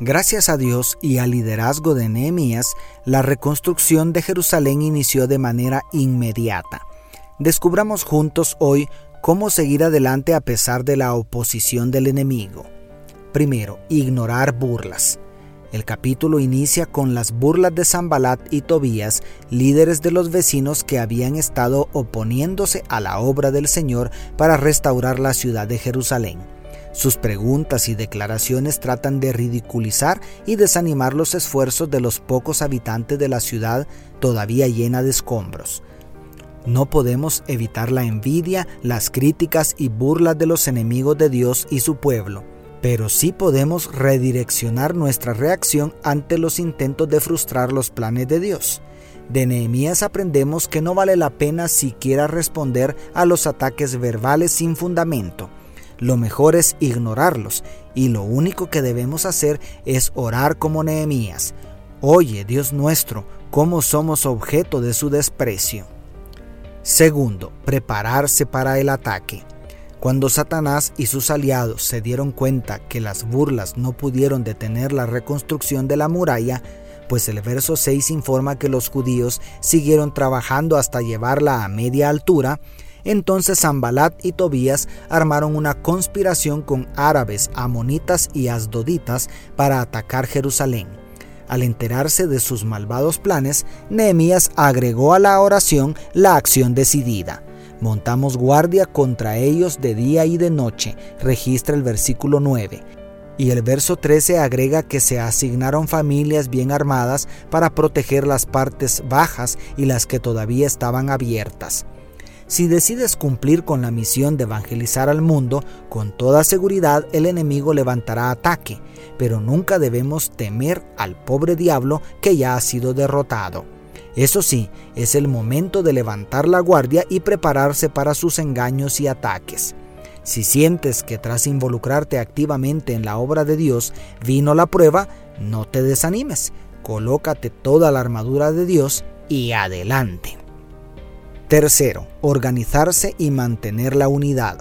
Gracias a Dios y al liderazgo de Nehemías, la reconstrucción de Jerusalén inició de manera inmediata. Descubramos juntos hoy cómo seguir adelante a pesar de la oposición del enemigo. Primero, ignorar burlas. El capítulo inicia con las burlas de Zambalat y Tobías, líderes de los vecinos que habían estado oponiéndose a la obra del Señor para restaurar la ciudad de Jerusalén. Sus preguntas y declaraciones tratan de ridiculizar y desanimar los esfuerzos de los pocos habitantes de la ciudad todavía llena de escombros. No podemos evitar la envidia, las críticas y burlas de los enemigos de Dios y su pueblo, pero sí podemos redireccionar nuestra reacción ante los intentos de frustrar los planes de Dios. De Nehemías aprendemos que no vale la pena siquiera responder a los ataques verbales sin fundamento lo mejor es ignorarlos y lo único que debemos hacer es orar como Nehemías. Oye, Dios nuestro, cómo somos objeto de su desprecio. Segundo, prepararse para el ataque. Cuando Satanás y sus aliados se dieron cuenta que las burlas no pudieron detener la reconstrucción de la muralla, pues el verso 6 informa que los judíos siguieron trabajando hasta llevarla a media altura, entonces Zambalat y Tobías armaron una conspiración con árabes, amonitas y asdoditas para atacar Jerusalén. Al enterarse de sus malvados planes, Nehemías agregó a la oración la acción decidida. Montamos guardia contra ellos de día y de noche, registra el versículo 9. Y el verso 13 agrega que se asignaron familias bien armadas para proteger las partes bajas y las que todavía estaban abiertas. Si decides cumplir con la misión de evangelizar al mundo, con toda seguridad el enemigo levantará ataque, pero nunca debemos temer al pobre diablo que ya ha sido derrotado. Eso sí, es el momento de levantar la guardia y prepararse para sus engaños y ataques. Si sientes que tras involucrarte activamente en la obra de Dios vino la prueba, no te desanimes, colócate toda la armadura de Dios y adelante. Tercero, organizarse y mantener la unidad.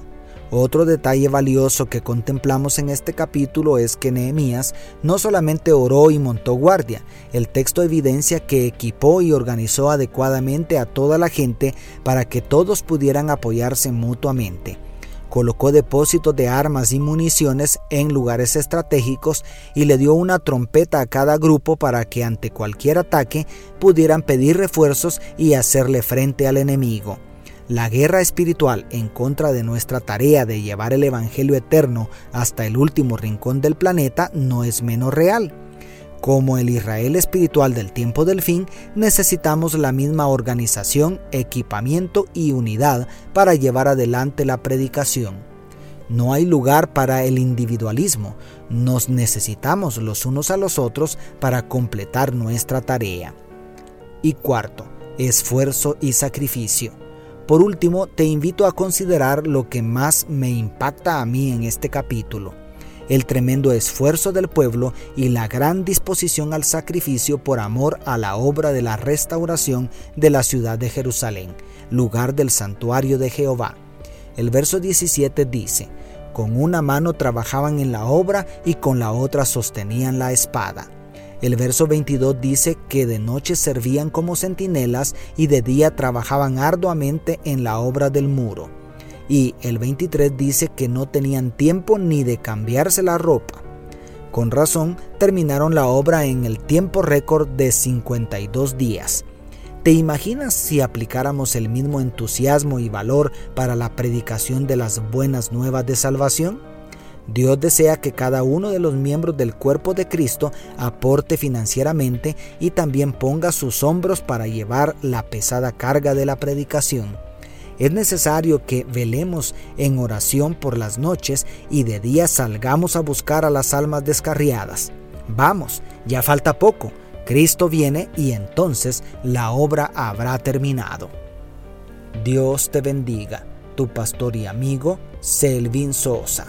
Otro detalle valioso que contemplamos en este capítulo es que Nehemías no solamente oró y montó guardia, el texto evidencia que equipó y organizó adecuadamente a toda la gente para que todos pudieran apoyarse mutuamente colocó depósitos de armas y municiones en lugares estratégicos y le dio una trompeta a cada grupo para que ante cualquier ataque pudieran pedir refuerzos y hacerle frente al enemigo. La guerra espiritual en contra de nuestra tarea de llevar el Evangelio eterno hasta el último rincón del planeta no es menos real. Como el Israel espiritual del tiempo del fin, necesitamos la misma organización, equipamiento y unidad para llevar adelante la predicación. No hay lugar para el individualismo, nos necesitamos los unos a los otros para completar nuestra tarea. Y cuarto, esfuerzo y sacrificio. Por último, te invito a considerar lo que más me impacta a mí en este capítulo el tremendo esfuerzo del pueblo y la gran disposición al sacrificio por amor a la obra de la restauración de la ciudad de Jerusalén, lugar del santuario de Jehová. El verso 17 dice, con una mano trabajaban en la obra y con la otra sostenían la espada. El verso 22 dice que de noche servían como centinelas y de día trabajaban arduamente en la obra del muro y el 23 dice que no tenían tiempo ni de cambiarse la ropa. Con razón, terminaron la obra en el tiempo récord de 52 días. ¿Te imaginas si aplicáramos el mismo entusiasmo y valor para la predicación de las buenas nuevas de salvación? Dios desea que cada uno de los miembros del cuerpo de Cristo aporte financieramente y también ponga sus hombros para llevar la pesada carga de la predicación. Es necesario que velemos en oración por las noches y de día salgamos a buscar a las almas descarriadas. Vamos, ya falta poco, Cristo viene y entonces la obra habrá terminado. Dios te bendiga, tu pastor y amigo Selvin Sosa.